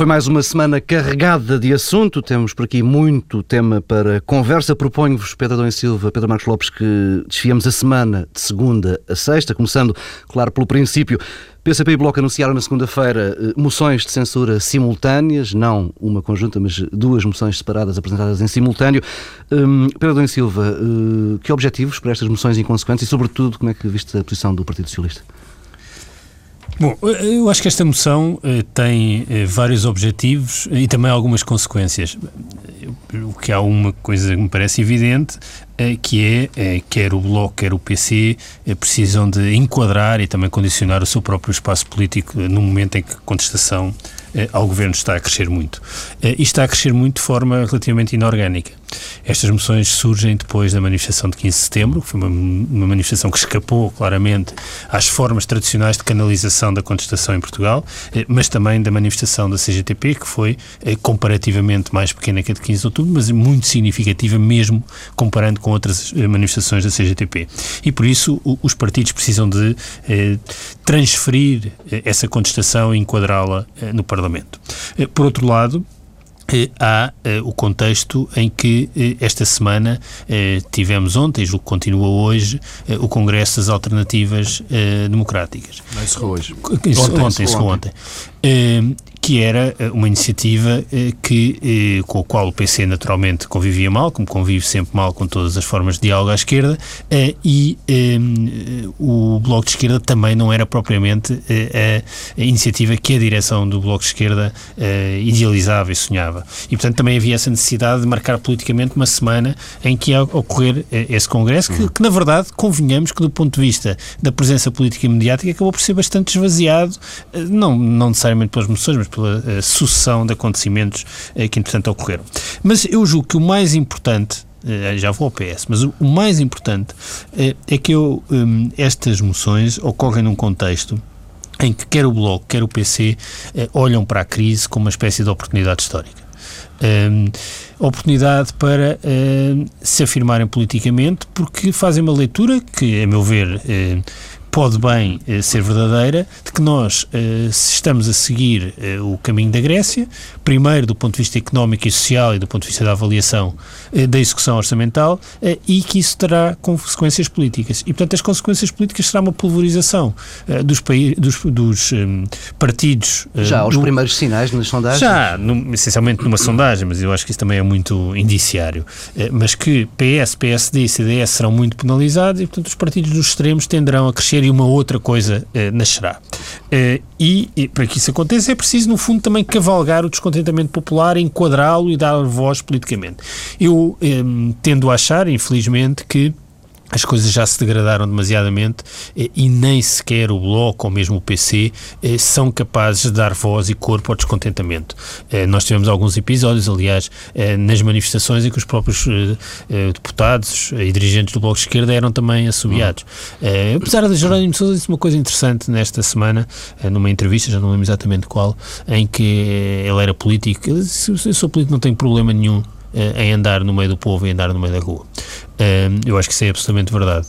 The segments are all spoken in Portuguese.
Foi mais uma semana carregada de assunto. Temos por aqui muito tema para conversa. Proponho-vos, Pedro Adão Silva, Pedro Marcos Lopes, que desfiamos a semana de segunda a sexta, começando, claro, pelo princípio. PCP e Bloco anunciaram na segunda-feira eh, moções de censura simultâneas, não uma conjunta, mas duas moções separadas apresentadas em simultâneo. Um, Pedro Adão Silva, uh, que objetivos para estas moções inconsequentes e, sobretudo, como é que viste a posição do Partido Socialista? Bom, eu acho que esta moção eh, tem eh, vários objetivos e também algumas consequências. O que há uma coisa que me parece evidente, eh, que é, eh, quer o Bloco, quer o PC, eh, precisam de enquadrar e também condicionar o seu próprio espaço político no momento em que a contestação ao governo está a crescer muito. E está a crescer muito de forma relativamente inorgânica. Estas moções surgem depois da manifestação de 15 de setembro, que foi uma, uma, manifestação que escapou claramente às formas tradicionais de canalização da contestação em Portugal, eh, mas também da manifestação da CGTP, que foi eh, comparativamente mais pequena que a de 15 de outubro, mas muito significativa mesmo comparando com outras eh, manifestações da CGTP. E por isso os partidos precisam de transferir essa contestação e enquadrá-la no Parlamento. Por outro lado, há uh, o contexto em que uh, esta semana uh, tivemos ontem, julgo que continua hoje, o Congresso das Alternativas Democráticas. Não encerrou hoje. Ontem, ontem, ontem. ontem que era eh, uma iniciativa eh, que, eh, com a qual o PC naturalmente convivia mal, como convive sempre mal com todas as formas de diálogo à esquerda, e o Bloco de Esquerda também não era propriamente a, iniciativa que a direção do Bloco de Esquerda idealizava e sonhava. E, portanto, também havia essa necessidade de marcar politicamente uma semana em que ia ocorrer esse Congresso, que, que na verdade, convenhamos que do ponto de vista da presença política e mediática acabou por ser bastante esvaziado, não, não necessariamente pelas moções, mas pela uh, sucessão de acontecimentos uh, que, entretanto, ocorreram. Mas eu julgo que o mais importante uh, já vou ao PS, mas o, mais importante é que eu, um, estas moções ocorrem num contexto em que quer o Bloco, quer o PC olham para a crise como uma espécie de oportunidade histórica. Um, oportunidade para se afirmarem politicamente, porque fazem uma leitura que, a meu ver, pode bem eh, ser verdadeira, de que nós eh, estamos a seguir eh, o caminho da Grécia, primeiro do ponto de vista económico e social e do ponto de vista da avaliação da execução orçamental, e que isso terá consequências políticas. E, portanto, as consequências políticas será uma pulverização dos, dos, dos um, partidos. Já aos primeiros sinais nas sondagens? Já, no, essencialmente numa sondagem, mas eu acho que isso também é muito indiciário. mas que PS, PSD e CDS serão muito penalizados e, portanto, os partidos dos extremos tenderão a crescer e uma outra coisa uh, nascerá. Uh, e, e, para que isso aconteça é preciso, no fundo, também cavalgar o descontentamento popular, enquadrá-lo e dar voz politicamente. Eu um, eh, tendo a achar, infelizmente, que as coisas já se degradaram demasiadamente eh, e nem sequer o Bloco ou mesmo o PC eh, são capazes de dar voz e corpo ao descontentamento. Eh, nós tivemos alguns episódios, aliás, nas manifestações em que os próprios deputados e dirigentes do Bloco de Esquerda eram também assobiados. Apesar de Jerónimo Sousa disse uma coisa interessante nesta semana, numa entrevista, já não lembro exatamente qual, em que ele era político. Ele disse, eu sou político, não tenho problema nenhum em andar no meio do povo e andar no meio da rua. eu acho que isso é absolutamente verdade.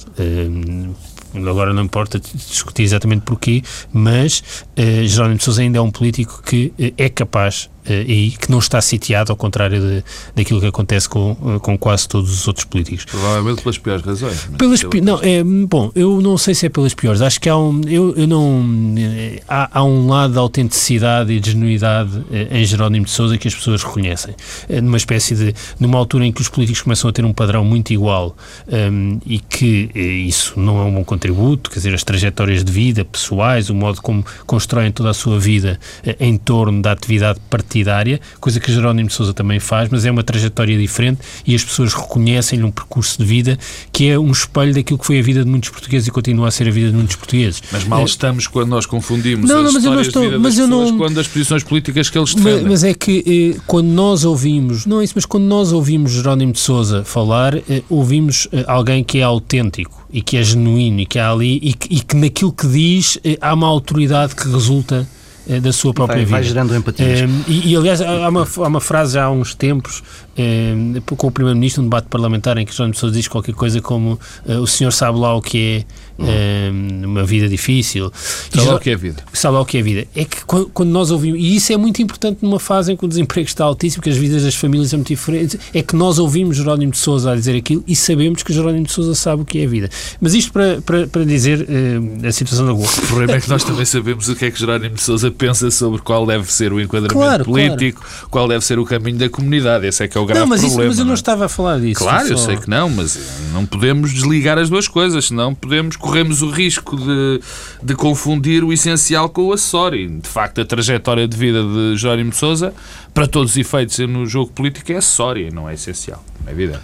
agora não importa discutir exatamente porquê, mas uh, Jerónimo de Sousa ainda é um político que uh, é capaz eh, e que não está sitiado, ao contrário de, daquilo que acontece com, eh, com quase todos os outros políticos. Provavelmente pelas piores razões. Pelas pi não, é, bom, eu não sei se é pelas piores. Acho que há um, eu, eu não, eh, há, há um lado de autenticidade e de genuidade em Jerónimo de Sousa que as pessoas reconhecem. Numa espécie de, numa altura em que os políticos começam a ter um padrão muito igual um, e que isso não é um bom contributo, quer dizer, as trajetórias de vida pessoais, o modo como constroem toda a sua vida em torno da atividade partidária partidária, coisa que Jerónimo de Sousa também faz, mas é uma trajetória diferente e as pessoas reconhecem-lhe um percurso de vida que é um espelho daquilo que foi a vida de muitos portugueses e continua a ser a vida de muitos portugueses. Mas mal é. estamos quando nós confundimos não, as não, histórias estou, de vida mas das pessoas não, quando as posições políticas que eles defendem. Mas, mas é que eh, quando nós ouvimos, não é isso, mas quando nós ouvimos Jerónimo de Sousa falar, eh, ouvimos eh, alguém que é autêntico e que é genuíno e que há ali e que, e que naquilo que diz eh, há uma autoridade que resulta da sua própria vai, vida. Vai gerando empatia. Um, e, e, aliás, há uma, há uma frase já há uns tempos eh, com o Primeiro-Ministro, um debate parlamentar em que de Sousa diz qualquer coisa como o senhor sabe lá o que é uh, uma vida difícil. Sabe lá o que é a vida. Sabe lá o que é vida. É que quando, quando, nós ouvimos, e isso é muito importante numa fase em que o desemprego está altíssimo, que as vidas das famílias são muito diferentes, é que nós ouvimos Jerónimo de Sousa a dizer aquilo e sabemos que Jerónimo de Sousa sabe o que é a vida. Mas isto para, para, para dizer uh, a situação da Globo. O problema é que nós também sabemos o que é que Jerónimo de Sousa pensa sobre qual deve ser o enquadramento claro, político, claro. qual deve ser o caminho da comunidade. Esse é que é o grave não, mas problema. Isso, mas eu não, é? estava a falar disso. Claro, só... eu sei que não, mas não podemos desligar as duas coisas, senão podemos, corremos o risco de, de confundir o essencial com o acessório. De facto, a trajetória de vida de Jerónimo de Sousa, para todos os efeitos no jogo político, é acessória, não é essencial. É evidente.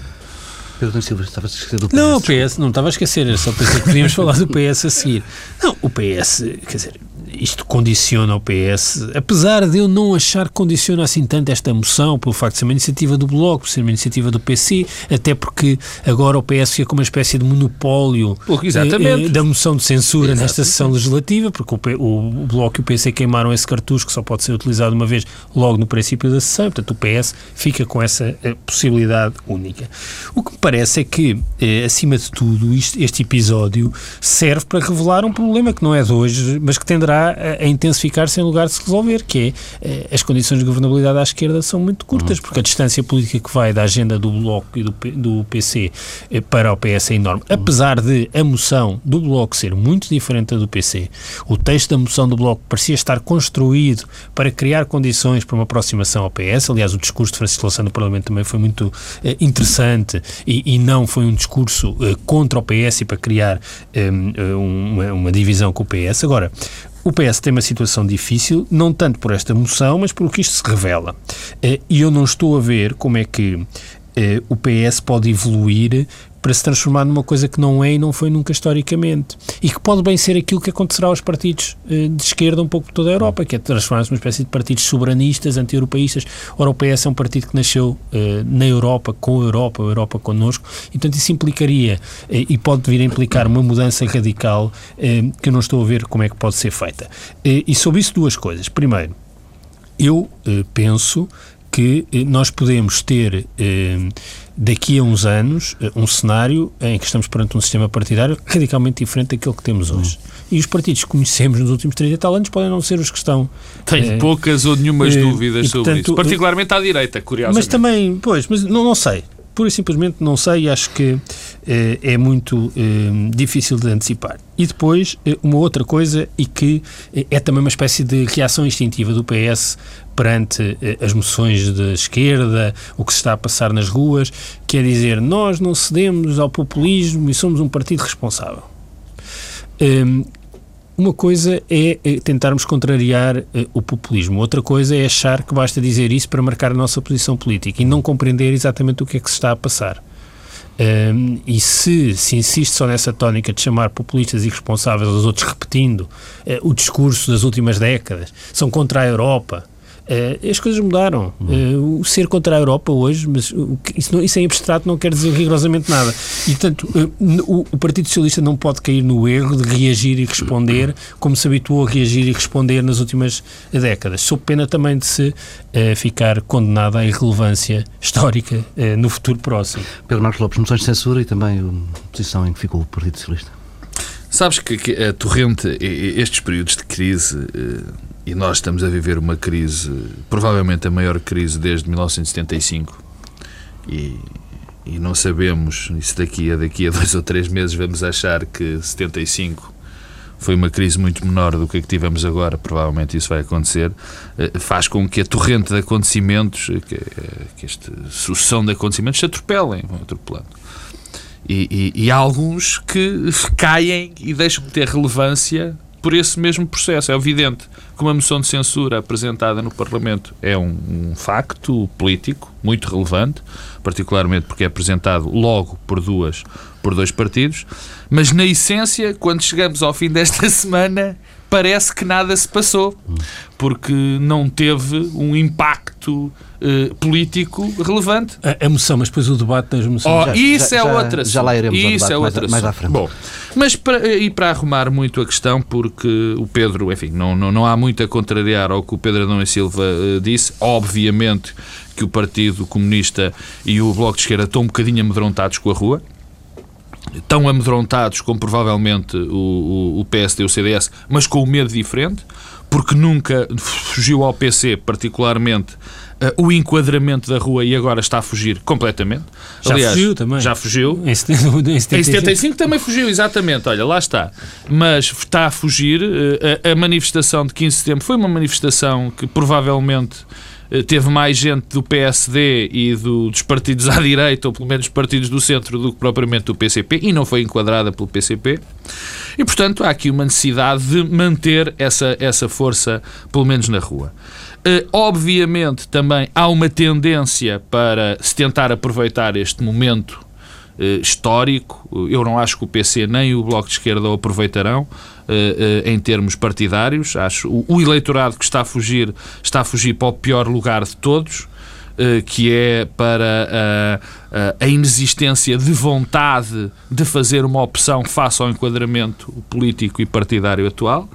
Pedro Silva, estava a esquecer do PS. Não, o PS, não estava a esquecer, só pensei que podíamos falar do PS a seguir. Não, o PS, quer dizer, isto condiciona o PS, apesar de eu não achar que condiciona assim tanto esta moção, pelo facto de ser uma iniciativa do Bloco, por ser uma iniciativa do PC, até porque agora o PS fica com uma espécie de monopólio eh, da moção de censura Exatamente. nesta sessão legislativa, porque o, o, o, Bloco e o PC queimaram esse cartucho que só pode ser utilizado uma vez logo no princípio da sessão, portanto o PS fica com essa eh, possibilidade única. O que me parece é que, eh, acima de tudo, isto, este episódio serve para revelar um problema que não é de hoje, mas que tenderá a, intensificar-se em lugar de se resolver, que é eh, as condições de governabilidade à esquerda são muito curtas, porque a distância política que vai da agenda do Bloco e do, do PC eh, para o PS é enorme. Apesar de a moção do Bloco ser muito diferente da do PC, o texto da moção do Bloco parecia estar construído para criar condições para uma aproximação ao PS. Aliás, o discurso de Francisco Louçã no Parlamento também foi muito eh, interessante e, e, não foi um discurso contra o PS e para criar uma, uma divisão com o PS. Agora, o PS tem uma situação difícil, não tanto por esta moção, mas por o que isto se revela. Eh, e eu não estou a ver como é que eh, o PS pode evoluir para se transformar numa coisa que não é e não foi nunca historicamente. E que pode bem ser aquilo que acontecerá aos partidos eh, de esquerda um pouco por toda a Europa, que é transformar-se numa espécie de partidos soberanistas, anti-europeístas. Ora, o PS é um partido que nasceu eh, na Europa, com a Europa, a Europa connosco, e portanto isso implicaria, eh, e pode vir a implicar uma mudança radical que eu não estou a ver como é que pode ser feita. E sobre isso duas coisas. Primeiro, eu penso que nós podemos ter daqui a uns anos eh, um cenário em que estamos perante um sistema partidário radicalmente diferente daquele que temos hoje. Hum. E os partidos que conhecemos nos últimos 30 e tal anos podem não ser os que estão. Tenho é, poucas ou nenhumas é, dúvidas e, sobre portanto, isso. Particularmente à direita, curiosamente. Mas também, pois, mas não, não sei. Pura e simplesmente não sei e acho que eh, é muito eh, difícil de antecipar. E depois, eh, uma outra coisa, e que é também uma espécie de reação instintiva do PS perante as moções de esquerda, o que se está a passar nas ruas, que é dizer nós não cedemos ao populismo e somos um partido responsável. Um, uma coisa é tentarmos contrariar uh, o populismo, outra coisa é achar que basta dizer isso para marcar a nossa posição política e não compreender exatamente o que é que se está a passar. Um, e se se insiste só nessa tónica de chamar populistas e responsáveis aos outros, repetindo uh, o discurso das últimas décadas, são contra a Europa, Uh, as coisas mudaram. Uh, o ser contra a Europa hoje, mas isso, não, isso em abstrato não quer dizer rigorosamente nada. E, portanto, uh, o, o, Partido Socialista não pode cair no erro de reagir e responder como se habituou a reagir e responder nas últimas décadas, sob pena também de se ficar condenado à irrelevância histórica no futuro próximo. Pedro Marcos Lopes, moções de censura e também a posição em que ficou o Partido Socialista. Sabes que, que a torrente, estes períodos de crise e nós estamos a viver uma crise, provavelmente a maior crise desde 1975, e, e não sabemos, se daqui a, daqui a dois ou três meses vamos achar que 75 foi uma crise muito menor do que a que tivemos agora, provavelmente isso vai acontecer, eh, faz com que a torrente de acontecimentos, que, eh, que esta sucessão de acontecimentos se atropelem, vão atropelando. E, e, e há alguns que caem e deixam de ter relevância por esse mesmo processo. É evidente que uma moção de censura apresentada no Parlamento é um, um, facto político muito relevante, particularmente porque é apresentado logo por duas por dois partidos, mas na essência, quando chegamos ao fim desta semana, parece que nada se passou, porque não teve um impacto uh, político relevante. A, a moção, mas depois o debate das moções. Oh, já, isso já, é já, outra Já lá iremos isso ao debate é outra mais, mais à frente. Bom, mas para, e para arrumar muito a questão, porque o Pedro, enfim, não, não, não há muito a contrariar ao que o Pedro Adão e Silva uh, disse. Obviamente que o Partido Comunista e o Bloco de Esquerda estão um bocadinho amedrontados com a rua tão amedrontados como provavelmente o, o, o PSD e o CDS, mas com um medo diferente, porque nunca fugiu ao PC, particularmente, uh, o enquadramento da rua e agora está a fugir completamente. Já Aliás, fugiu também. Já fugiu. Em 75. Em 75 também fugiu, exatamente. Olha, lá está. Mas está a fugir. Uh, a, a manifestação de 15 de setembro foi uma manifestação que provavelmente teve mais gente do PSD e do, dos partidos à direita, ou pelo menos partidos do centro, do que propriamente do PCP, e não foi enquadrada pelo PCP. E, portanto, há aqui uma necessidade de manter essa, essa força, pelo menos na rua. Uh, obviamente, também há uma tendência para se tentar aproveitar este momento histórico. Eu não acho que o PC nem o Bloco de Esquerda o aproveitarão. Uh, uh, em termos partidários. Acho o, o, eleitorado que está a fugir está a fugir para o pior lugar de todos, que é para a inexistência de vontade de fazer uma opção face ao enquadramento político e partidário atual.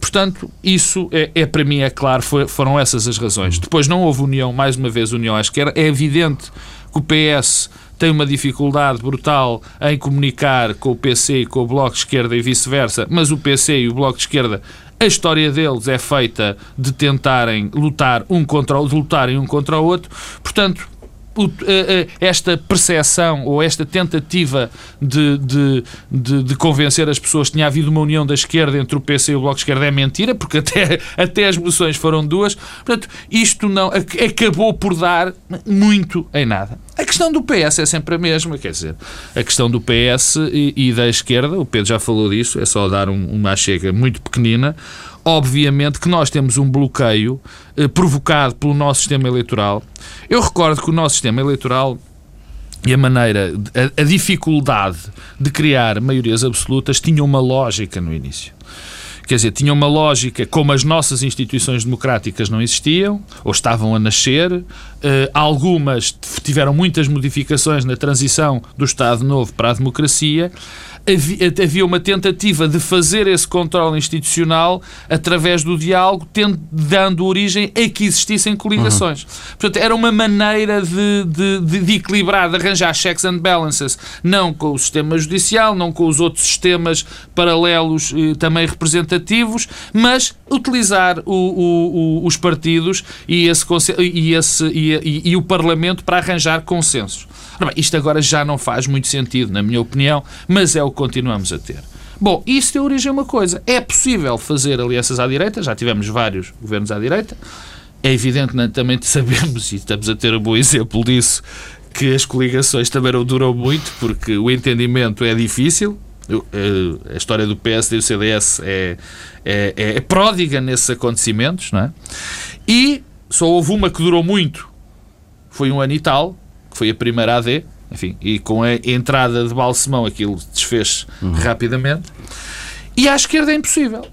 portanto, isso é, é, para mim, é claro, foi, foram essas as razões. Depois não houve união, mais uma vez, união à esquerda. É evidente que o PS tem uma dificuldade brutal em comunicar com o PC e com o Bloco de Esquerda e vice-versa, mas o PC e o Bloco de Esquerda a história deles é feita de tentarem lutar um contra o, de lutarem um contra o outro. Portanto, esta percepção ou esta tentativa de, de, de, de, convencer as pessoas que tinha havido uma união da esquerda entre o PC e o Bloco de Esquerda é mentira, porque até, até as moções foram duas. Portanto, isto não acabou por dar muito em nada. A questão do PS é sempre a mesma, quer dizer, a questão do PS e, e da esquerda, o Pedro já falou disso, é só dar um, uma chega muito pequenina obviamente que nós temos um bloqueio eh, provocado pelo nosso sistema eleitoral. Eu recordo que o nosso sistema eleitoral e a maneira, a, a dificuldade de criar maiorias absolutas tinha uma lógica no início. Quer dizer, tinha uma lógica como as nossas instituições democráticas não existiam, ou estavam a nascer. Uh, algumas tiveram muitas modificações na transição do Estado Novo para a democracia havia uma tentativa de fazer esse controle institucional através do diálogo, tendo, dando origem a que existissem coligações. Uhum. Portanto, era uma maneira de, de, de, equilibrar, de arranjar checks and balances, não com o sistema judicial, não com os outros sistemas paralelos eh, também representativos, mas utilizar o, o, o, os partidos e, esse, e, esse, e, e o Parlamento para arranjar consensos. Ora bem, isto agora já não faz muito sentido, na minha opinião, mas é o que continuamos a ter. Bom, isso deu origem a uma coisa. É possível fazer alianças à direita, já tivemos vários governos à direita. É evidente, também sabemos, e estamos a ter um bom exemplo disso, que as coligações também não duram muito, porque o entendimento é difícil. Eh, a história do PSD e do CDS é, é, é, é pródiga nesses acontecimentos, não é? E só houve uma que durou muito, foi um ano e tal, que foi a primeira AD, enfim, e com a entrada de Balsemão aquilo desfez uhum. rapidamente. E à esquerda é impossível.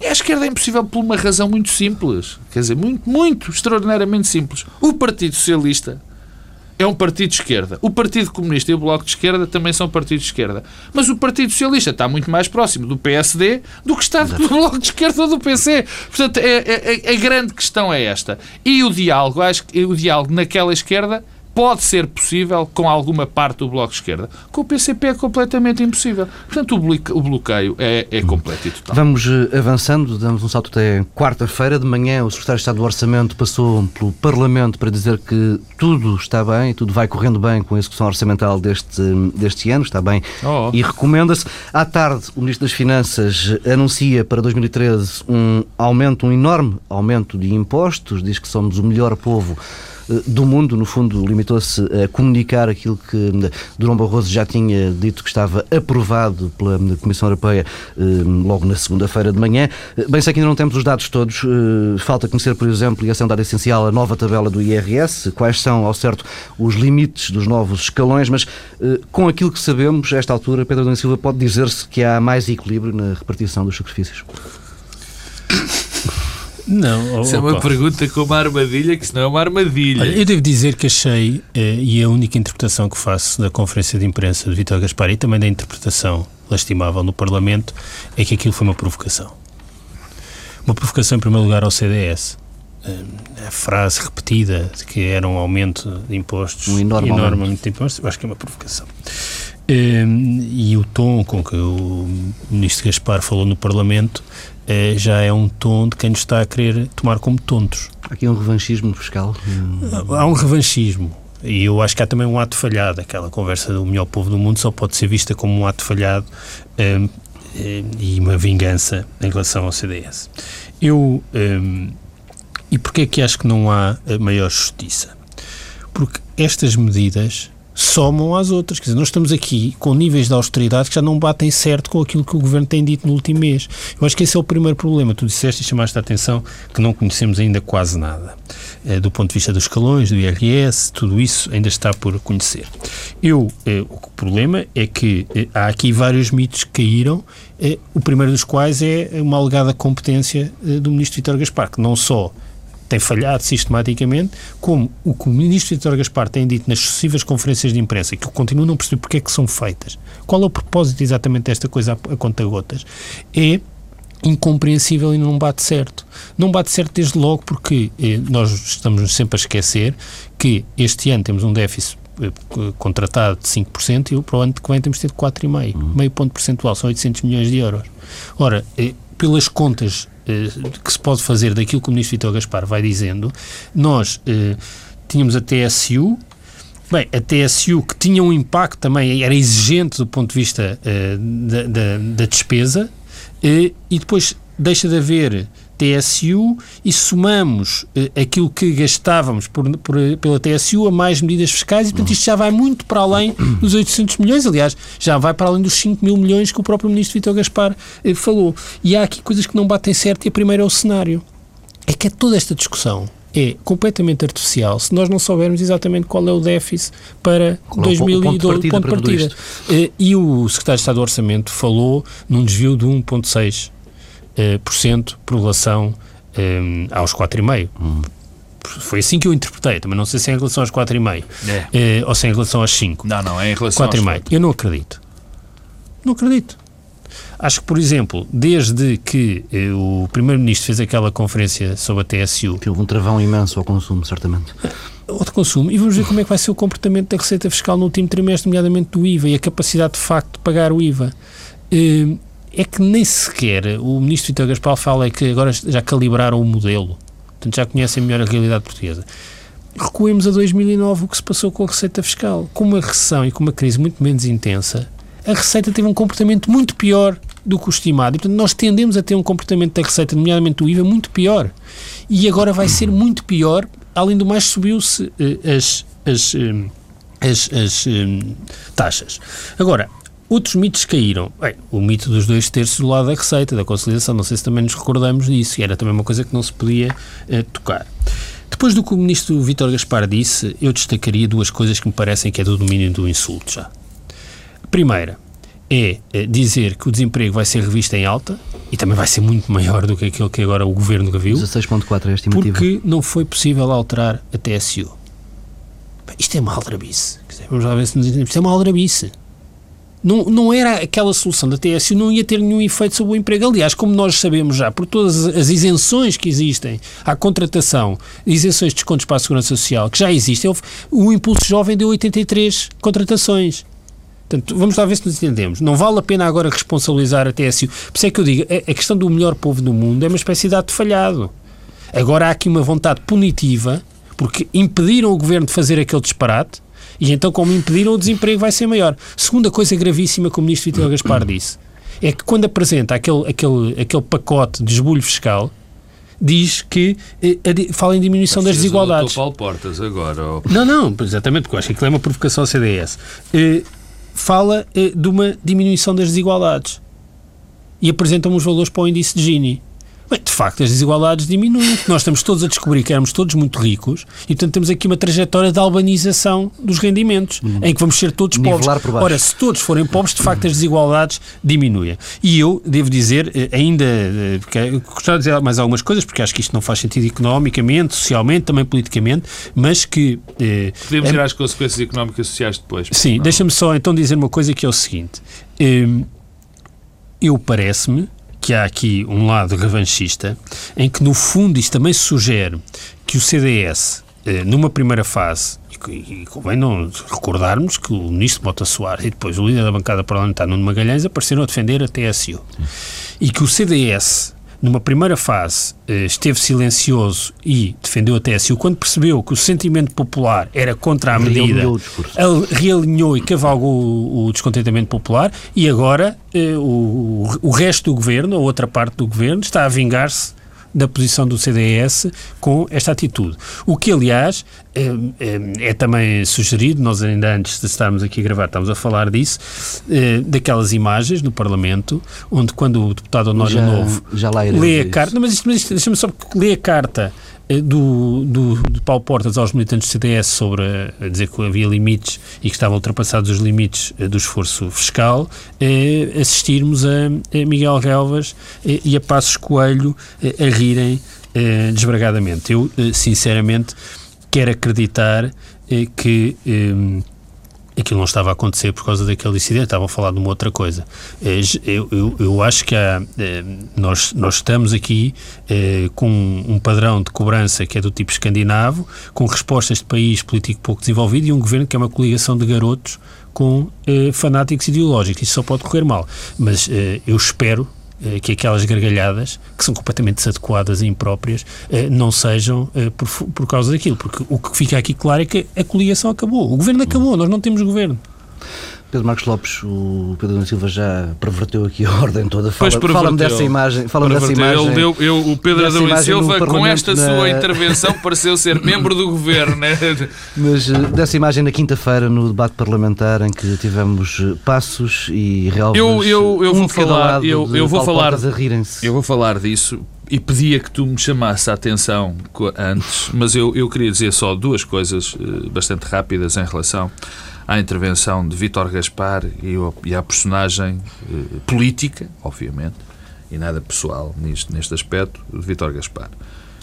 E à esquerda é impossível por uma razão muito simples. Quer dizer, muito, muito, extraordinariamente simples. O Partido Socialista é um partido de esquerda. O Partido Comunista e o Bloco de Esquerda também são partidos de esquerda. Mas o Partido Socialista está muito mais próximo do PSD do que está do Bloco de Esquerda ou do PC. Portanto, é, é, é, a grande questão é esta. E o diálogo, acho que o diálogo naquela esquerda pode ser possível com alguma parte do Bloco de Esquerda. Com o PCP é completamente impossível. Portanto, o bloqueio é, é completo e total. Vamos eh, avançando, damos um salto até quarta-feira. De manhã, o Secretário de Estado do Orçamento passou pelo Parlamento para dizer que tudo está bem, tudo vai correndo bem com a execução orçamental deste, deste ano, está bem oh. e recomenda-se. À tarde, o Ministro das Finanças anuncia para 2013 um aumento, um enorme aumento de impostos, diz que somos o melhor povo do mundo, no fundo, limitou-se a comunicar aquilo que eh, Durão Barroso já tinha dito que estava aprovado pela eh, Comissão Europeia logo na segunda-feira de manhã. Bem, sei que ainda não temos os dados todos. Falta conhecer, por exemplo, e essa é um dado essencial, a nova tabela do IRS, quais são, ao certo, os limites dos novos escalões, mas com aquilo que sabemos, a esta altura, Pedro Dona Silva pode dizer-se que há mais equilíbrio na repartição dos sacrifícios. Não, Isso é uma pergunta com uma armadilha que se não é uma armadilha. Olha, eu devo dizer que achei, eh, e a única interpretação que faço da conferência de imprensa de Vitor Gaspar e também da interpretação lastimável no Parlamento é que aquilo foi uma provocação. Uma provocação, em primeiro lugar, ao CDS. Eh, a frase repetida de que era um aumento de impostos, um enorme, enorme aumento de impostos, eu acho que é uma provocação. Eh, e o tom com que o ministro Gaspar falou no Parlamento é, já é um tom de quem nos está a querer tomar como tontos. Há aqui um revanchismo fiscal? Há um revanchismo. E eu acho que há também um ato falhado. Aquela conversa do melhor povo do mundo só pode ser vista como um ato falhado um, e uma vingança em relação ao CDS. Eu. Um, e porquê é que acho que não há maior justiça? Porque estas medidas somam às outras. Quer dizer, nós estamos aqui com níveis de austeridade que já não batem certo com aquilo que o Governo tem dito no último mês. Eu acho que esse é o primeiro problema. Tu disseste e chamaste a atenção que não conhecemos ainda quase nada. É, do ponto de vista dos escalões, do IRS, tudo isso ainda está por conhecer. Eu, é, o problema é que é, há aqui vários mitos que caíram, o primeiro dos quais é uma alegada competência do Ministro Vitor Gaspar, que não só tem falhado sistematicamente, como o que o ministro Vitor Gaspar tem dito nas sucessivas conferências de imprensa, que eu continuo a não perceber porque é que são feitas, qual é o propósito exatamente desta coisa a, a conta-gotas, é incompreensível e não bate certo. Não bate certo desde logo porque eh, nós estamos sempre a esquecer que este ano temos um déficit eh, contratado de 5% e para o ano que vem temos de ter 4,5%, uhum. meio ponto percentual, são 800 milhões de euros. Ora, eh, pelas contas que se pode fazer daquilo que o Ministro Vitor Gaspar vai dizendo, nós eh, tínhamos a TSU, Bem, a TSU que tinha um impacto também, era exigente do ponto de vista uh, da, da, da, despesa, uh, e depois deixa de haver TSU e somamos uh, aquilo que gastávamos por, por, pela TSU a mais medidas fiscais e, portanto, isto já vai muito para além dos 800 milhões, aliás, já vai para além dos 5 mil milhões que o próprio Ministro Vitor Gaspar uh, falou. E há aqui coisas que não batem certo e a primeira é o cenário. É que é toda esta discussão é completamente artificial se nós não soubermos exatamente qual é o déficit para qual 2012, é ponto de partida. Ponto de partida. Uh, e o Secretário de Estado do Orçamento falou num desvio de 1,6% uh, por, cento por relação um, aos 4,5%. Hum. Foi assim que eu interpretei, também não sei se é em relação aos 4,5% é. uh, ou se é em relação aos 5%. Não, não, é em relação 4 aos 4,5%. Eu não acredito. Não acredito. Acho que, por exemplo, desde que eh, o Primeiro-Ministro fez aquela conferência sobre a TSU. Que houve um travão imenso ao consumo, certamente. Outro consumo. E vamos ver como é que vai ser o comportamento da Receita Fiscal no último trimestre, nomeadamente do IVA e a capacidade de facto de pagar o IVA. Eh, é que nem sequer o Ministro Vitor Gaspar fala que agora já calibraram o modelo. Portanto, já conhecem melhor a realidade portuguesa recuemos a 2009 o que se passou com a receita fiscal. Com uma recessão e com uma crise muito menos intensa, a receita teve um comportamento muito pior do que o estimado. E, portanto, nós tendemos a ter um comportamento da receita, nomeadamente do IVA, muito pior. E agora vai ser muito pior. Além do mais, subiu-se uh, as, as, uh, as, as uh, taxas. Agora, outros mitos caíram. Bem, o mito dos dois terços do lado da receita, da consolidação, não sei se também nos recordamos disso, era também uma coisa que não se podia tocar. Depois do que o ministro Vítor Gaspar disse, eu destacaria duas coisas que me parecem que é do domínio do insulto já. Primeira, é dizer que o desemprego vai ser revisto em alta e também vai ser muito maior do que aquilo que agora o governo viu. 16,4 é a estimativa. Porque não foi possível alterar a TSU. Isto é uma aldrabice. Vamos lá ver se nos entendemos. Isto é uma aldrabice. Não, não era aquela solução da TSU, não ia ter nenhum efeito sobre o emprego. Aliás, como nós sabemos já, por todas as isenções que existem à contratação, isenções de descontos para a Segurança Social, que já existem, o Impulso Jovem deu 83 contratações. Portanto, vamos lá ver se nos entendemos. Não vale a pena agora responsabilizar a TSU. Por isso é que eu digo, a questão do melhor povo do mundo é uma espécie de ato falhado. Agora há aqui uma vontade punitiva, porque impediram o governo de fazer aquele disparate, e então, como impediram, o desemprego vai ser maior. Segunda coisa gravíssima que o ministro Vitor Gaspar disse, é que quando apresenta aquele, aquele, aquele pacote de esbulho fiscal, diz que eh, fala em diminuição das desigualdades. Paulo Portas agora. Ou... Não, não, exatamente, porque eu acho que aquilo é uma provocação ao CDS. Eh, fala eh, de uma diminuição das desigualdades e apresentam os valores para o índice de Gini. Bem, de facto, as desigualdades diminuem. Nós estamos todos a descobrir que éramos todos muito ricos e, portanto, temos aqui uma trajetória de albanização dos rendimentos, uhum. em que vamos ser todos Nivelar pobres. Ora, se todos forem pobres, de facto, as desigualdades diminuem. E eu devo dizer, eh, ainda, eh, porque gostava de dizer mais algumas coisas, porque acho que isto não faz sentido economicamente, socialmente, também politicamente, mas que. Eh, Podemos é, ir às consequências económicas e sociais depois. Sim, deixa-me só então dizer uma coisa que é o seguinte. Eh, eu parece-me que há aqui um lado revanchista, em que, no fundo, isto também sugere que o CDS, eh, numa primeira fase, e, convém não recordarmos que o ministro Mota Soares e depois o líder da bancada parlamentar, Nuno Magalhães, apareceram a defender a TSU. E que o CDS numa primeira fase, eh, esteve silencioso e defendeu a TSU. Quando percebeu que o sentimento popular era contra a medida, ele realinhou e cavalgou o descontentamento popular e agora eh, o, o resto do governo, a outra parte do governo, está a vingar-se da posição do CDS com esta atitude. O que, aliás, é, é, é, também sugerido, nós ainda antes de estarmos aqui a gravar, estamos a falar disso, é, daquelas imagens no Parlamento, onde quando o deputado Honório Novo já lê a carta, mas, isto, mas isto, deixa-me só lê a carta do, do, do Paulo Portas aos militantes do CDS sobre a, a, dizer que havia limites e que estavam ultrapassados os limites eh, do esforço fiscal, eh, assistirmos a, Miguel Relvas eh, e a Passos Coelho eh, a rirem eh, desbragadamente. Eu, sinceramente, quero acreditar que aquilo não estava a acontecer por causa daquele incidente, estavam a falar de uma outra coisa. Eh, eu, eu, eu acho que há, eh, nós, nós estamos aqui eh, com um padrão de cobrança que é do tipo escandinavo, com respostas de país político pouco desenvolvido e um governo que é uma coligação de garotos com fanáticos ideológicos. Isso só pode correr mal. Mas eu espero que aquelas gargalhadas, que são completamente desadequadas e impróprias, eh, não sejam eh, por, por causa daquilo. Porque o que fica aqui claro é que a coligação acabou. O governo acabou, nós não temos governo. Pedro Marcos Lopes, o Pedro da Silva já perverteu aqui a ordem toda. Fala, fala-me dessa imagem. Fala dessa imagem. Ele deu, eu, o Pedro Adão Silva, com esta na... sua intervenção, pareceu ser membro do governo. Né? Mas eh, dessa imagem na quinta-feira, no debate parlamentar, em que tivemos eh, passos e realmente. Eu, eu, eu um vou falar. Eu, eu vou falar. Eu vou falar disso e pedia que tu me chamasses a atenção antes, mas eu, eu queria dizer só duas coisas eh, bastante rápidas em relação à intervenção de Vítor Gaspar e, e à personagem eh, política, obviamente, e nada pessoal nisto, neste aspecto, de Vítor Gaspar.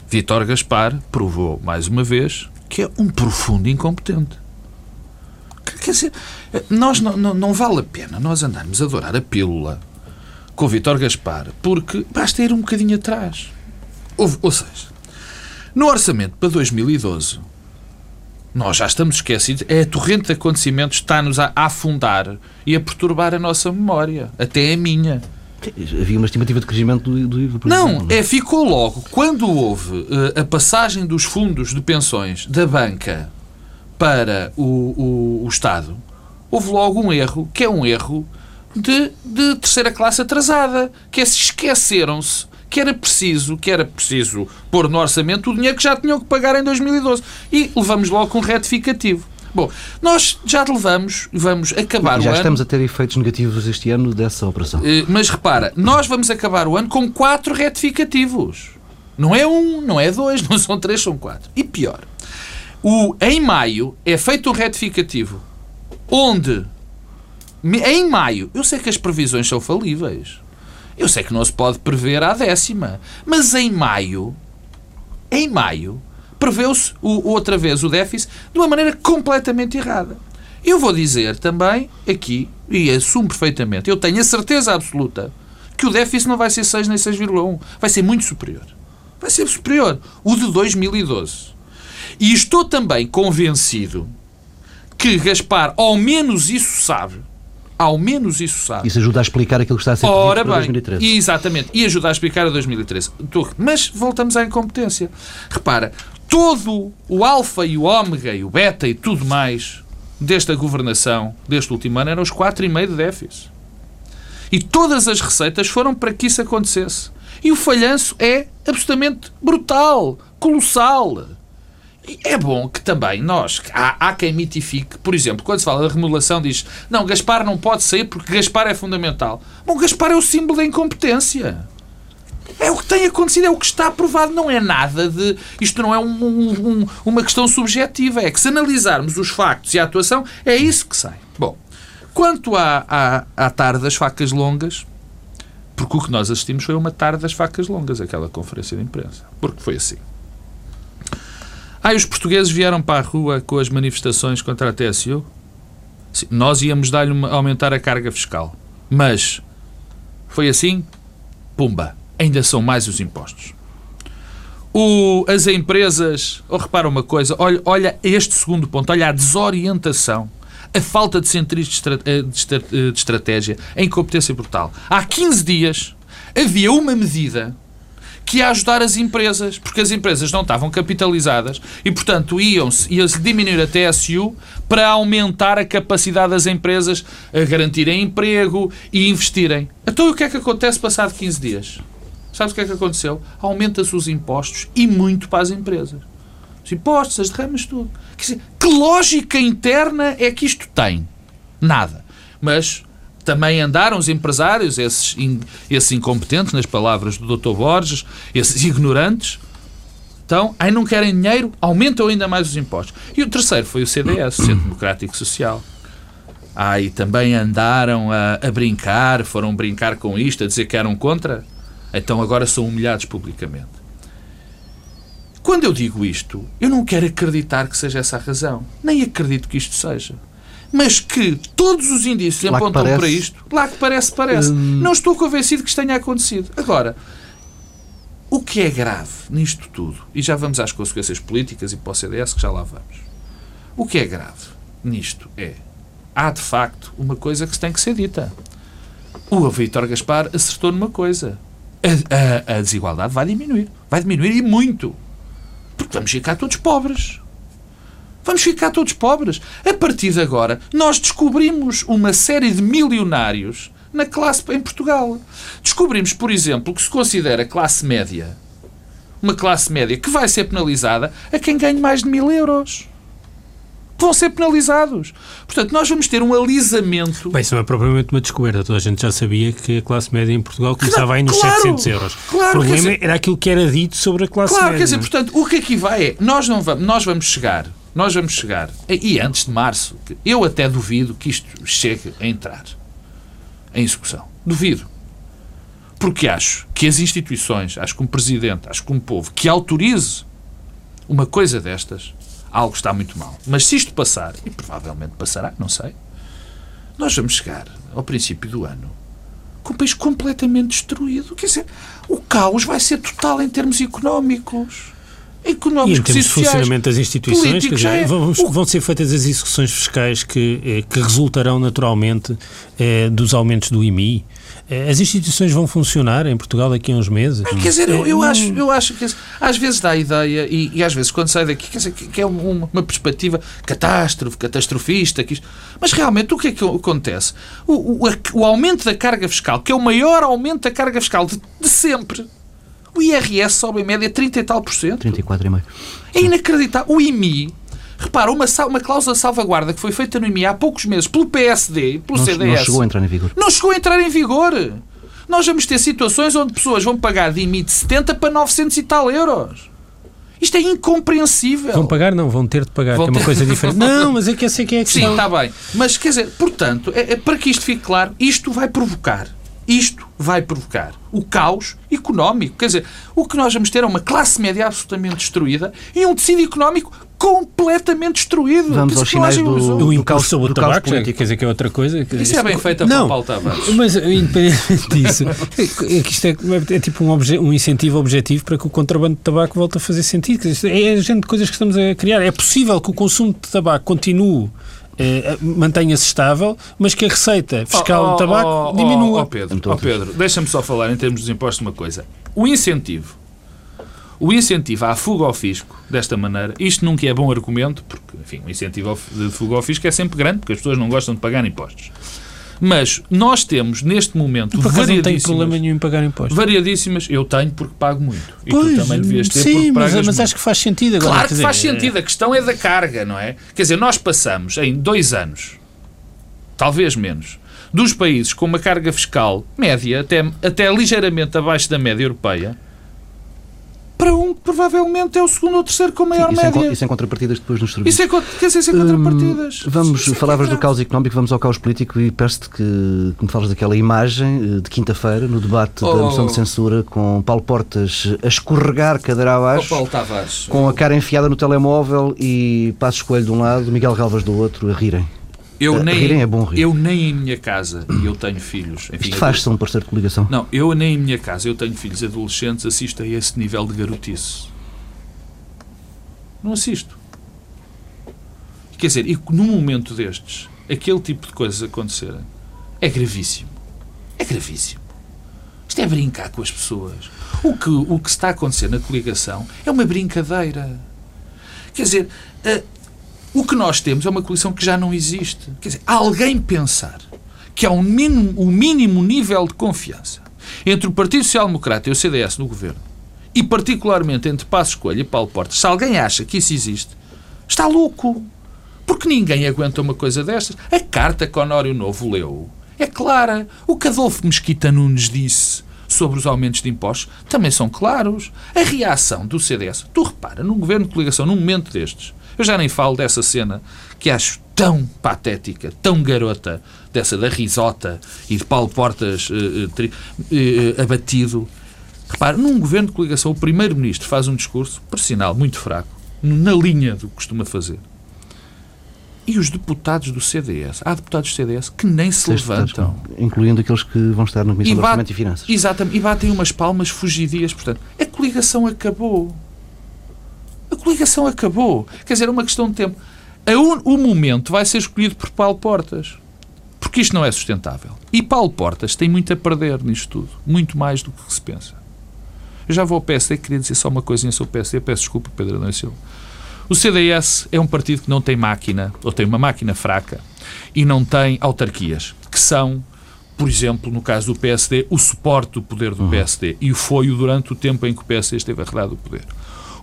Vítor Gaspar provou, mais uma vez, que é um profundo incompetente. Quer dizer, nós não, não, não vale a pena nós andarmos a adorar a pílula com o Vítor Gaspar, porque basta ir um bocadinho atrás. Ou, ou seja, no orçamento para 2012, nós já estamos esquecidos. É a torrente de acontecimentos que está-nos a afundar e a perturbar a nossa memória. Até a minha. Havia uma estimativa de crescimento do, do IVA, por Não, exemplo. é, ficou logo. Quando houve uh, a passagem dos fundos de pensões da banca para o, o, o Estado, houve logo um erro, que é um erro de, de terceira classe atrasada, que é se esqueceram-se que era preciso, que era preciso pôr no orçamento o dinheiro que já tinham que pagar em 2012. E levamos logo com um retificativo. Bom, nós já levamos, vamos acabar já o ano... Já estamos a ter efeitos negativos este ano dessa operação. Eh, mas repara, nós vamos acabar o ano com quatro retificativos. Não é um, não é dois, não são três, são quatro. E pior, o, em maio é feito um retificativo onde, em maio, eu sei que as previsões são falíveis, eu sei que não se pode prever à décima, mas em maio, em maio, preveu-se outra vez o déficit de uma maneira completamente errada. Eu vou dizer também aqui, e assumo perfeitamente, eu tenho a certeza absoluta que o déficit não vai ser 6 nem 6,1, vai ser muito superior. Vai ser superior. O de 2012. E estou também convencido que Gaspar, ao menos isso sabe, ao menos isso sabe. Isso ajuda a explicar aquilo que está a ser Ora bem, 2013. Exatamente. E ajuda a explicar a 2013. Mas voltamos à incompetência. Repara, todo o alfa e o ômega e o beta e tudo mais desta governação, deste último ano, eram os 4,5 de déficit. E todas as receitas foram para que isso acontecesse. E o falhanço é absolutamente brutal, colossal. É bom que também nós, há, há quem mitifique, por exemplo, quando se fala da remodelação, diz não, Gaspar não pode sair porque Gaspar é fundamental. Bom, Gaspar é o símbolo da incompetência. É o que tem acontecido, é o que está aprovado, não é nada de. Isto não é um, um, uma questão subjetiva, é que se analisarmos os factos e a atuação, é isso que sai. Bom, quanto à, à, à tarde das facas longas, porque o que nós assistimos foi uma tarde das facas longas, aquela conferência de imprensa. Porque foi assim. Aí os portugueses vieram para a rua com as manifestações contra a TSU. Sim, nós íamos dar-lhe aumentar a carga fiscal. Mas foi assim, pumba, ainda são mais os impostos. O, as empresas, oh, repara uma coisa, olha, olha este segundo ponto, olha a desorientação, a falta de centrismo de, de, de, de estratégia, a incompetência brutal. Há 15 dias havia uma medida que ia ajudar as empresas, porque as empresas não estavam capitalizadas e, portanto, iam-se ia -se diminuir a TSU para aumentar a capacidade das empresas a garantirem emprego e investirem. Então, o que é que acontece passado 15 dias? Sabes o que é que aconteceu? Aumenta-se os impostos e muito para as empresas. Os impostos, as derramas, tudo. Quer dizer, que lógica interna é que isto tem? Nada. Mas também andaram os empresários, esses, in, esses incompetentes, nas palavras do Dr. Borges, esses ignorantes. Então, aí não querem dinheiro, aumentam ainda mais os impostos. E o terceiro foi o CDS, o Centro Democrático Social. Aí também andaram a, a brincar, foram brincar com isto, a dizer que eram contra. Então agora são humilhados publicamente. Quando eu digo isto, eu não quero acreditar que seja essa a razão. Nem acredito que isto seja mas que todos os indícios lá apontam para isto, lá que parece, parece. Hum... Não estou convencido que isto tenha acontecido. Agora, o que é grave nisto tudo, e já vamos às consequências políticas e para o CDS, que já lá vamos. O que é grave nisto é, há de facto uma coisa que tem que ser dita. O Vítor Gaspar acertou numa coisa. A, a, a desigualdade vai diminuir. Vai diminuir e muito. Porque vamos ficar todos pobres. Vamos ficar todos pobres. A partir de agora, nós descobrimos uma série de milionários na classe em Portugal. Descobrimos, por exemplo, que se considera classe média uma classe média que vai ser penalizada a quem ganhe mais de mil euros. Vão ser penalizados. Portanto, nós vamos ter um alisamento. Bem, isso não é propriamente uma descoberta. Toda a gente já sabia que a classe média em Portugal começava aí nos claro, 700 euros. Claro, o problema dizer, era aquilo que era dito sobre a classe claro, média. Claro, quer dizer, portanto, o que aqui vai é. Nós, não vamos, nós vamos chegar nós vamos chegar, e antes de março, eu até duvido que isto chegue a entrar em execução. Duvido. Porque acho que as instituições, acho que um presidente, acho que um povo que autorize uma coisa destas, algo está muito mal. Mas se isto passar, e provavelmente passará, não sei, nós vamos chegar ao princípio do ano com o país completamente destruído. Quer dizer, o caos vai ser total em termos económicos económicos e em termos de funcionamento das instituições, quer dizer, é... vão, vão, ser feitas as execuções fiscais que, eh, que resultarão naturalmente eh, dos aumentos do IMI. Eh, as instituições vão funcionar em Portugal daqui a uns meses? quer dizer, eu, eu, acho, eu acho que às vezes dá a ideia, e, e às vezes quando sai daqui, quer dizer, que é uma, uma perspectiva catástrofe, catastrofista, que isto, mas realmente o que é que acontece? O, o, o aumento da carga fiscal, que é o maior aumento da carga fiscal de, de sempre, o IRS sobe em média 30 e tal por cento. 34,5%. É inacreditável. O IMI, repara, uma, uma cláusula de salvaguarda que foi feita no IMI há poucos meses pelo PSD, pelo não, CDS. Não chegou a entrar em vigor. Não chegou a entrar em vigor. Nós vamos ter situações onde pessoas vão pagar de IMI de 70 para 900 e tal euros. Isto é incompreensível. Vão pagar? Não, vão ter de pagar, vão que é uma coisa diferente. não, mas é que essa é que é a questão. Sim, está bem. Mas, quer dizer, portanto, é, é, para que isto fique claro, isto vai provocar isto vai provocar o caos económico. Quer dizer, o que nós vamos ter é uma classe média absolutamente destruída e um tecido económico completamente destruído. Vamos aos sinais do, do, imposto sobre o tabaco, quer dizer que é outra coisa. Isso é bem feita não, Paulo Tavares. Mas, independentemente disso, é, que isto é, é tipo um, obje, um, incentivo objetivo para que o contrabando de tabaco volte a fazer sentido. É a gente de coisas que estamos a criar. É possível que o consumo de tabaco continue eh, mantenha-se estável, mas que a receita fiscal oh, oh, do tabaco oh, oh diminua. Oh, Pedro, oh, Pedro deixa-me só falar em termos dos impostos uma coisa. O incentivo, o incentivo à fuga ao fisco, desta maneira, isto nunca é bom argumento, porque, enfim, o incentivo de fuga ao fisco é sempre grande, porque as pessoas não gostam de pagar impostos. Mas nós temos, neste momento, Por variadíssimas... não tenho problema nenhum em pagar impostos. Variadíssimas, eu tenho porque pago muito. E pois, tu também devias ter sim, mas, mas muito. acho que faz sentido agora. Claro que faz sentido. A questão é da carga, não é? Quer dizer, nós passamos em dois anos, talvez menos, dos países com uma carga fiscal média, até, até ligeiramente abaixo da média europeia, para um que provavelmente é o segundo ou terceiro com maior isso média. Em, isso em contrapartidas depois nos serviços. Isso é, quer dizer, isso é contrapartidas. Hum, vamos, isso falavas do caos económico, vamos ao caos político e parece-te que, que me falas daquela imagem eh, de quinta-feira, no debate oh. da moção de censura, com Paulo Portas a escorregar cadeira abaixo, oh, Paulo Tavares. com a cara enfiada no telemóvel e Passos Coelho de um lado, Miguel Galvas do outro, a rirem. Eu nem, é bom rir. Eu nem em minha casa, e eu tenho filhos. Enfim, Isto faz-se um parceiro de coligação? Não, eu nem em minha casa, eu tenho filhos adolescentes, assisto a esse nível de garotice. Não assisto. Quer dizer, e num momento destes, aquele tipo de coisas acontecerem, é gravíssimo. É gravíssimo. Isto é brincar com as pessoas. O que, o que está a acontecer na coligação é uma brincadeira. Quer dizer, uh, o que nós temos é uma coalição que já não existe. Quer dizer, alguém pensar que há um mínimo, um mínimo nível de confiança entre o Partido Social Democrata e o CDS no governo, e particularmente entre Passos Coelho e Paulo Portas, se alguém acha que isso existe, está louco. Porque ninguém aguenta uma coisa destas. A carta que Honório Novo leu é clara. O que Adolfo Mesquita Nunes disse sobre os aumentos de impostos também são claros. A reação do CDS, tu repara, num governo de coligação, num momento destes, eu já nem falo dessa cena que acho tão patética, tão garota, dessa da risota e de Paulo Portas uh, uh, abatido. Repare, num governo de coligação, o primeiro-ministro faz um discurso, por sinal, muito fraco, na linha do que costuma fazer. E os deputados do CDS, há deputados do CDS que nem se levantam. Incluindo aqueles que vão estar na Comissão de Orçamento e Finanças. Exatamente, e batem umas palmas fugidias. Portanto, a coligação acabou. A coligação acabou. Quer dizer, é uma questão de tempo. O momento vai ser escolhido por Paulo Portas. Porque isto não é sustentável. E Paulo Portas tem muito a perder nisto tudo. Muito mais do que se pensa. Eu já vou ao PSD, queria dizer só uma coisinha sobre o PSD. Peço desculpa, Pedro Adão Silva. O CDS é um partido que não tem máquina, ou tem uma máquina fraca, e não tem autarquias, que são, por exemplo, no caso do PSD, o suporte do poder do uhum. PSD. E foi-o durante o tempo em que o PSD esteve arredado do poder.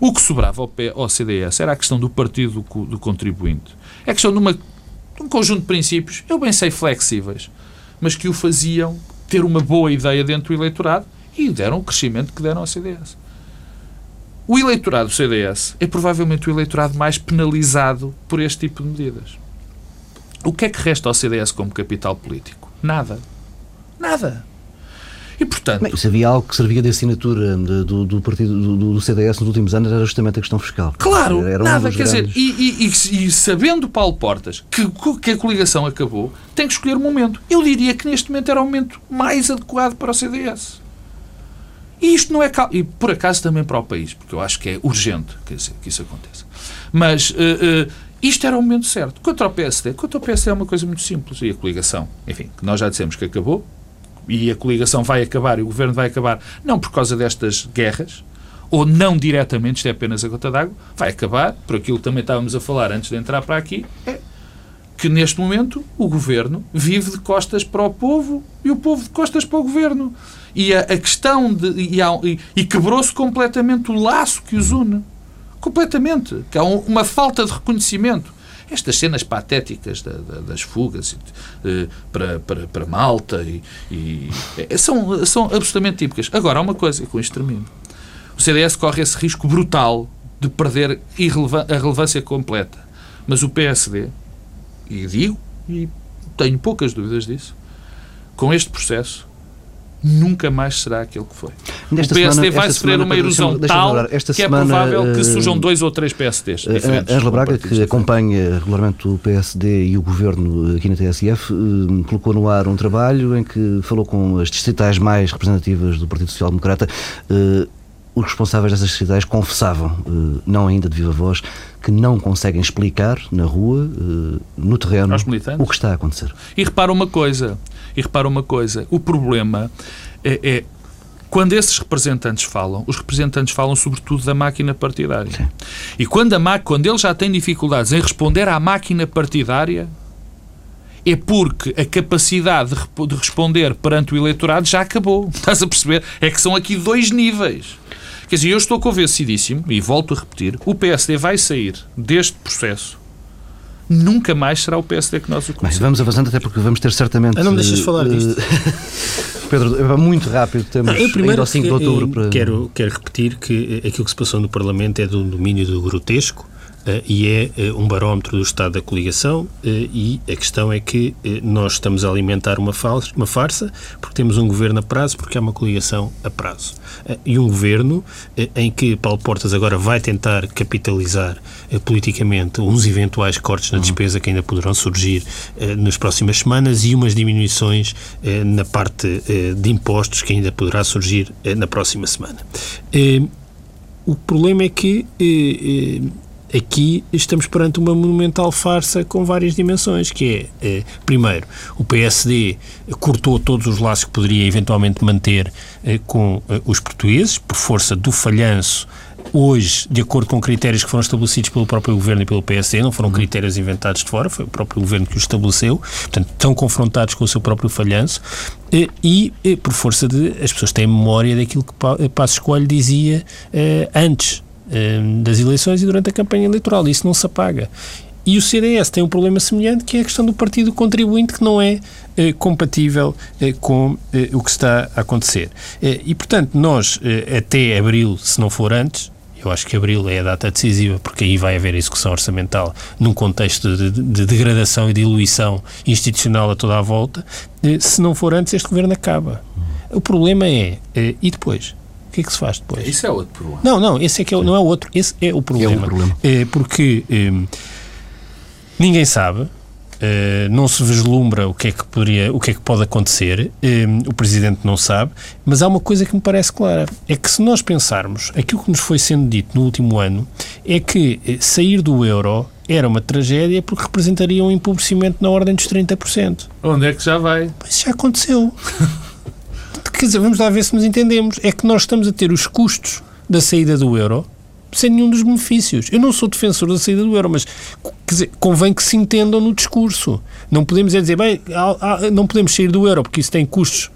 O que sobrava ao, ao CDS era a questão do partido do, do contribuinte. É a questão de, uma, de um conjunto de princípios, eu bem sei flexíveis, mas que o faziam ter uma boa ideia dentro do eleitorado e deram o crescimento que deram ao CDS. O eleitorado do CDS é provavelmente o eleitorado mais penalizado por este tipo de medidas. O que é que resta ao CDS como capital político? Nada. Nada. E, portanto... Bem, se havia algo que servia de assinatura de, do, do, partido do, do, CDS nos últimos anos era justamente a questão fiscal. Claro, era nada, quer grandes... dizer, e, e, e, sabendo Paulo Portas que, que a coligação acabou, tem que escolher o um momento. Eu diria que neste momento era o momento mais adequado para o CDS. E isto não é... E por acaso também para o país, porque eu acho que é urgente quer dizer, que isso aconteça. Mas... Uh, uh, isto era o momento certo. Quanto ao PSD, quanto ao PSD é uma coisa muito simples. E a coligação, enfim, que nós já dissemos que acabou, e a coligação vai acabar e o governo vai acabar, não por causa destas guerras, ou não diretamente, isto é apenas a gota d'água, vai acabar, por aquilo que também estávamos a falar antes de entrar para aqui, é que neste momento o governo vive de costas para o povo e o povo de costas para o governo. E a, a questão de. E, e, quebrou-se completamente o laço que os une. Completamente. Que há um, uma falta de reconhecimento estas cenas patéticas da, da, das fugas uh, para, para, para Malta e, e é, são, são absolutamente típicas. Agora, há uma coisa, e com isto termino. O CDS corre esse risco brutal de perder a relevância completa. Mas o PSD, e digo, e tenho poucas dúvidas disso, com este processo, nunca mais será aquele que foi. Nesta o PSD semana, vai sofrer semana, uma erosão tal esta que é semana, é provável que eh, surjam dois ou três PSDs uh, diferentes. Angela Braga, que acompanha regularmente o PSD e o Governo aqui na TSF, uh, colocou no ar um trabalho em que falou com as distritais mais representativas do Partido Social Democrata. Os responsáveis dessas distritais confessavam, não ainda de viva voz, que não conseguem explicar na rua, no terreno, o que está a acontecer. E repara uma coisa, e repara uma coisa: o problema é, é quando esses representantes falam, os representantes falam sobretudo da máquina partidária. Sim. E quando, a quando eles já têm dificuldades em responder à máquina partidária, é porque a capacidade de, de responder perante o eleitorado já acabou. Estás a perceber? É que são aqui dois níveis. Quer dizer, eu estou convencidíssimo, e volto a repetir, o PSD vai sair deste processo nunca mais será o PSD que nós o conhecemos. vamos avançando, até porque vamos ter certamente. Ah, não me deixas falar disto. Pedro, é muito rápido, temos eu primeiro, ao 5 de outubro para... Quero, quero repetir que aquilo que se passou no Parlamento é do domínio do grotesco, e é uh, um barómetro do estado da coligação uh, e a questão é que nós estamos a alimentar uma, uma farsa porque temos um governo a prazo, porque há uma coligação a prazo. e um governo em que Paulo Portas agora vai tentar capitalizar politicamente uns eventuais cortes na uhum. despesa que ainda poderão surgir nas próximas semanas e umas diminuições na parte de impostos que ainda poderá surgir na próxima semana. o problema é que Aqui estamos perante uma monumental farsa com várias dimensões, que é, é, primeiro, o PSD cortou todos os laços que poderia eventualmente manter eh, com eh, os portugueses, por força do falhanço hoje, de acordo com critérios que foram estabelecidos pelo próprio Governo e pelo PSD, não foram uhum. critérios inventados de fora, foi o próprio Governo que os estabeleceu, portanto, estão confrontados com o seu próprio falhanço e, e por força de. as pessoas têm memória daquilo que Passos Coelho dizia eh, antes Ehm, das eleições e durante a campanha eleitoral. Isso não se apaga. E o CDS tem um problema semelhante, que é a questão do partido contribuinte, que não é eh, compatível eh, com eh, o que está a acontecer. Eh, e, portanto, nós, eh, até abril, se não for antes, eu acho que abril é a data decisiva, porque aí vai haver execução orçamental num contexto de, de, de degradação e diluição institucional a toda a volta. Eh, se não for antes, este governo acaba. O problema é, e depois? O que é que se faz depois? Isso é outro problema. Não, não, esse é que é, não é o outro, esse é o problema. É o problema. É porque é, ninguém sabe, é, não se vislumbra o que é que poderia, o que é que pode acontecer, é, o presidente não sabe, mas há uma coisa que me parece clara, é que se nós pensarmos, aquilo que nos foi sendo dito no último ano é que eh, sair do euro era uma tragédia porque representaria um empobrecimento na ordem dos 30%. Onde é que já vai? Isso já aconteceu. quer dizer, vamos lá ver se nos entendemos. É que nós estamos a ter os custos da saída do euro sem nenhum dos benefícios. Eu não sou defensor da saída do euro, mas dizer, convém que se entendam no discurso. Não podemos é dizer, bem, não podemos sair do euro porque isso tem custos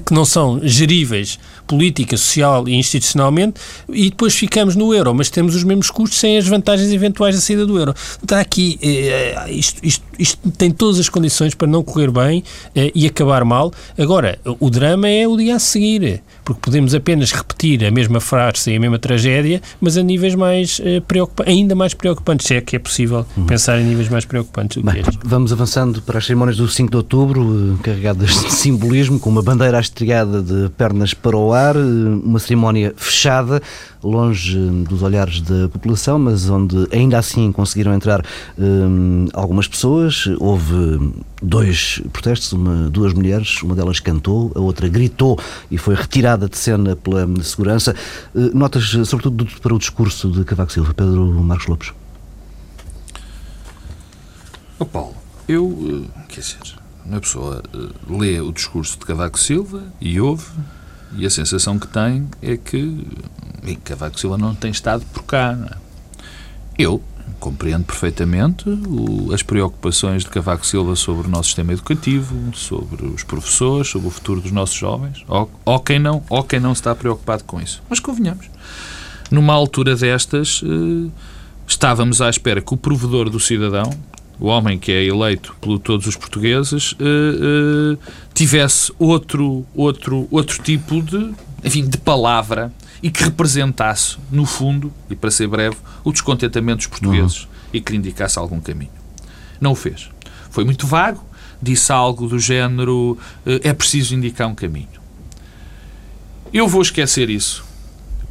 que não são geríveis política, social e institucionalmente e depois ficamos no euro, mas temos os mesmos custos sem as vantagens eventuais da saída do euro. Está aqui, eh, isto, isto, isto, tem todas as condições para não correr bem eh, e acabar mal. Agora, o drama é o dia a seguir, porque podemos apenas repetir a mesma frase e a mesma tragédia, mas a níveis mais eh, preocupantes, ainda mais preocupantes, se é que é possível uhum. pensar em níveis mais preocupantes do bem, que este. Vamos avançando para as cerimónias do 5 de outubro, carregadas de simbolismo, com uma bandeira estriada de pernas para o ar, uma cerimónia fechada, longe dos olhares da população, mas onde ainda assim conseguiram entrar hum, algumas pessoas. Houve dois protestos, uma, duas mulheres, uma delas cantou, a outra gritou e foi retirada de cena pela segurança. Uh, notas, sobretudo, para o discurso de Cavaco Silva, Pedro Marcos Lopes? Oh, Paulo, eu, eh, quer dizer, uma pessoa uh, lê o discurso de Cavaco Silva e ouve, e a sensação que tem é que e Cavaco Silva não tem estado por cá. É? Eu compreendo perfeitamente o, as preocupações de Cavaco Silva sobre o nosso sistema educativo, sobre os professores, sobre o futuro dos nossos jovens, ou, ou quem não, ou quem não está preocupado com isso. Mas convenhamos, numa altura destas, eh, estávamos à espera que o provedor do cidadão, o homem que é eleito por todos os portugueses, eh, eh, tivesse outro, outro, outro tipo de, enfim, de palavra e que representasse, no fundo, e para ser breve, o descontentamento dos portugueses uhum. e que lhe indicasse algum caminho. Não o fez. Foi muito vago, disse algo do género eh, é preciso indicar um caminho. Eu vou esquecer isso,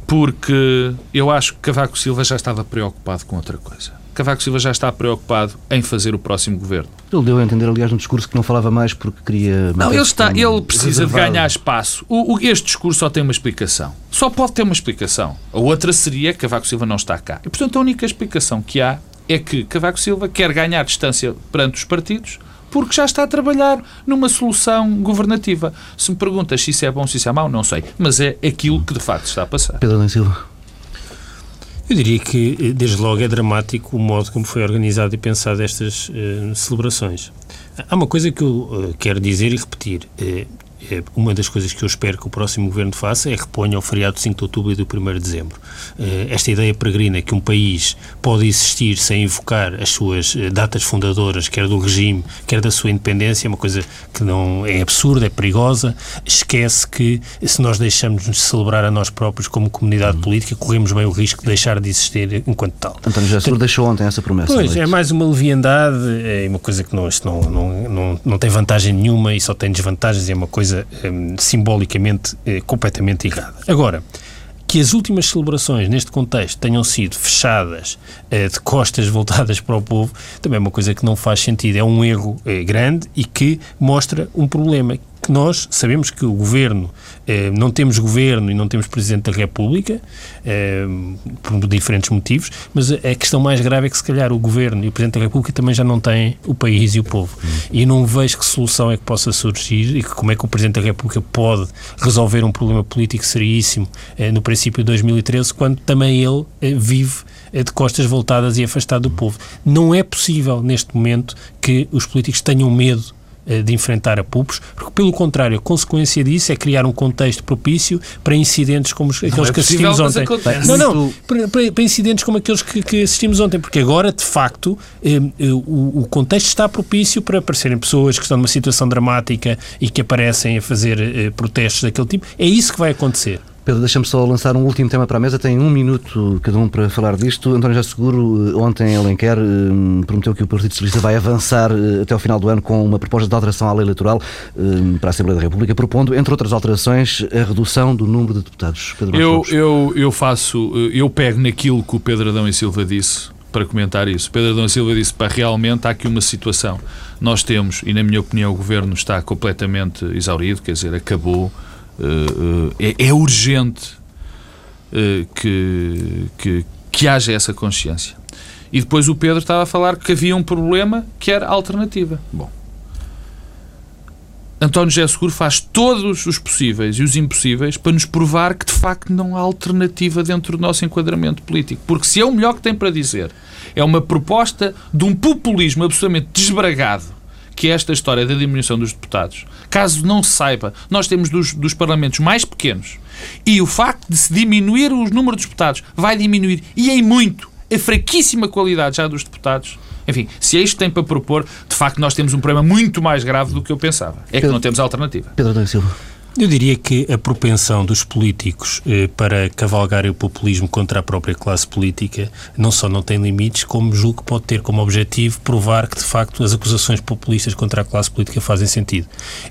porque eu acho que Cavaco Silva já estava preocupado com outra coisa. Cavaco Silva já está preocupado em fazer o próximo governo. Ele deu a entender, aliás, no discurso que não falava mais porque queria. Não, ele, está, ele precisa reservado. de ganhar espaço. O, o, este discurso só tem uma explicação. Só pode ter uma explicação. A outra seria que Cavaco Silva não está cá. E, portanto, a única explicação que há é que Cavaco Silva quer ganhar distância perante os partidos porque já está a trabalhar numa solução governativa. Se me perguntas se isso é bom, se isso é mau, não sei. Mas é aquilo que de facto está a passar. Pedro Silva. Eu diria que, eh, desde logo, é dramático o modo como foi organizado e pensado estas uh, celebrações. Há uma coisa que eu uh, quero dizer e repetir. Uh, uma das coisas que eu espero que o próximo governo faça é reponha o feriado de 5 de outubro e do 1 de dezembro. Eh, esta ideia peregrina que um país pode existir sem invocar as suas eh, datas fundadoras, quer do regime, quer da sua independência, é uma coisa que não é absurda, é perigosa. Esquece que se nós deixamos de celebrar a nós próprios como comunidade política, corremos bem o risco de deixar de existir enquanto tal. António José deixou ontem essa promessa. Pois, é mais uma leviandade, é uma coisa que não, não, não, não, não tem vantagem nenhuma e só tem desvantagens, é uma coisa um, simbolicamente é, completamente errada. Agora, que as últimas celebrações neste contexto tenham sido fechadas eh, de costas voltadas para o povo, também é uma coisa que não faz sentido. É um erro eh, grande e que mostra um problema que nós sabemos que o governo, eh, não temos governo e não temos Presidente da República, eh, por diferentes motivos, mas a questão mais grave é que se calhar o governo e o Presidente da República também já não têm o país e o povo. Hum. E não vejo que solução é que possa surgir e que, como é que o Presidente da República pode resolver um problema político seríssimo eh, no princípio de 2013, quando também ele eh, vive eh, de costas voltadas e afastado do povo. Não é possível, neste momento, que os políticos tenham medo de enfrentar a PUPs, porque, pelo contrário, a consequência disso é criar um contexto propício para incidentes como aqueles é que assistimos ontem. Não, não, para, para, incidentes como aqueles que, que, assistimos ontem, porque agora, de facto, eh, eh, o, o, contexto está propício para aparecerem pessoas que estão numa situação dramática e que aparecem a fazer eh, protestos daquele tipo. É isso que vai acontecer. Pedro, deixa-me só lançar um último tema para a mesa. Tem um minuto cada um para falar disto. António Já Seguro, eh, ontem em Alenquer, eh, prometeu que o Partido Socialista vai avançar eh, até ao final do ano com uma proposta de alteração à lei eleitoral para a Assembleia da República, propondo, entre outras alterações, a redução do número de deputados. Pedro eu, eu, eu faço, eu pego naquilo que o Pedro Adão e Silva disse para comentar isso. Pedro Adão e Silva disse para realmente há aqui uma situação. Nós temos, e na minha opinião o Governo está completamente exaurido, quer dizer, acabou é, é, urgente eh, que, que, que haja essa consciência. E depois o Pedro estava a falar que havia um problema que era alternativa. Bom, António José Seguro faz todos os possíveis e os impossíveis para nos provar que de facto não há alternativa dentro do nosso enquadramento político. Porque se é o melhor que tem para dizer, é uma proposta de um populismo absolutamente desbragado que esta história da diminuição dos deputados, caso não se saiba, nós temos dos, dos parlamentos mais pequenos e o facto de se diminuir o número de deputados vai diminuir, e em muito, a fraquíssima qualidade já dos deputados. Enfim, se é isto que tem para propor, de facto nós temos um problema muito mais grave do que eu pensava. É que não temos alternativa. Pedro da Silva. Eu diria que a propensão dos políticos eh, para cavalgar o populismo contra a própria classe política não só não tem limites, como julgo que pode ter como objetivo provar que, de facto, as acusações populistas contra a classe política fazem sentido.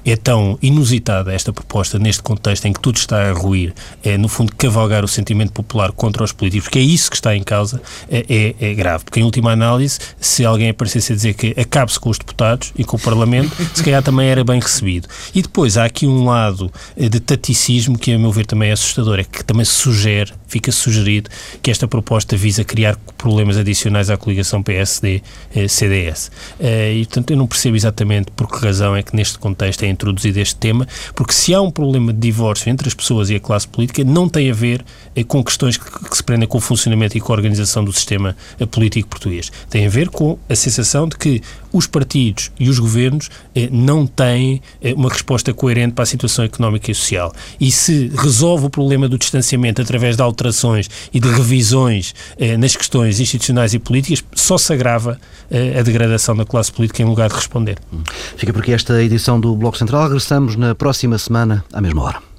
É tão inusitada esta proposta neste contexto em que tudo está a ruir, é, no fundo, cavalgar o sentimento popular contra os políticos, porque é isso que está em causa, é, é, é grave. Porque, em última análise, se alguém aparecesse a dizer que acabe-se com os deputados e com o Parlamento, se calhar também era bem recebido. E depois há aqui um lado de taticismo que, a meu ver, também é assustador. É que também se sugere, fica sugerido, que esta proposta visa criar problemas adicionais à coligação PSD-CDS. Eh, e, portanto, eu não percebo exatamente por que razão é que neste contexto é introduzido este tema, porque se há um problema de divórcio entre as pessoas e a classe política, não tem a ver eh, com questões que, que se prendem com o funcionamento e com a organização do sistema político português. Tem a ver com a sensação de que os partidos e os governos eh, não têm eh, uma resposta coerente para a situação económica e social. E se resolve o problema do distanciamento através de alterações e de revisões eh, nas questões institucionais e políticas, só se agrava eh, a degradação da classe política em lugar de responder. Fica por aqui esta edição do Bloco Central. Regressamos na próxima semana, à mesma hora.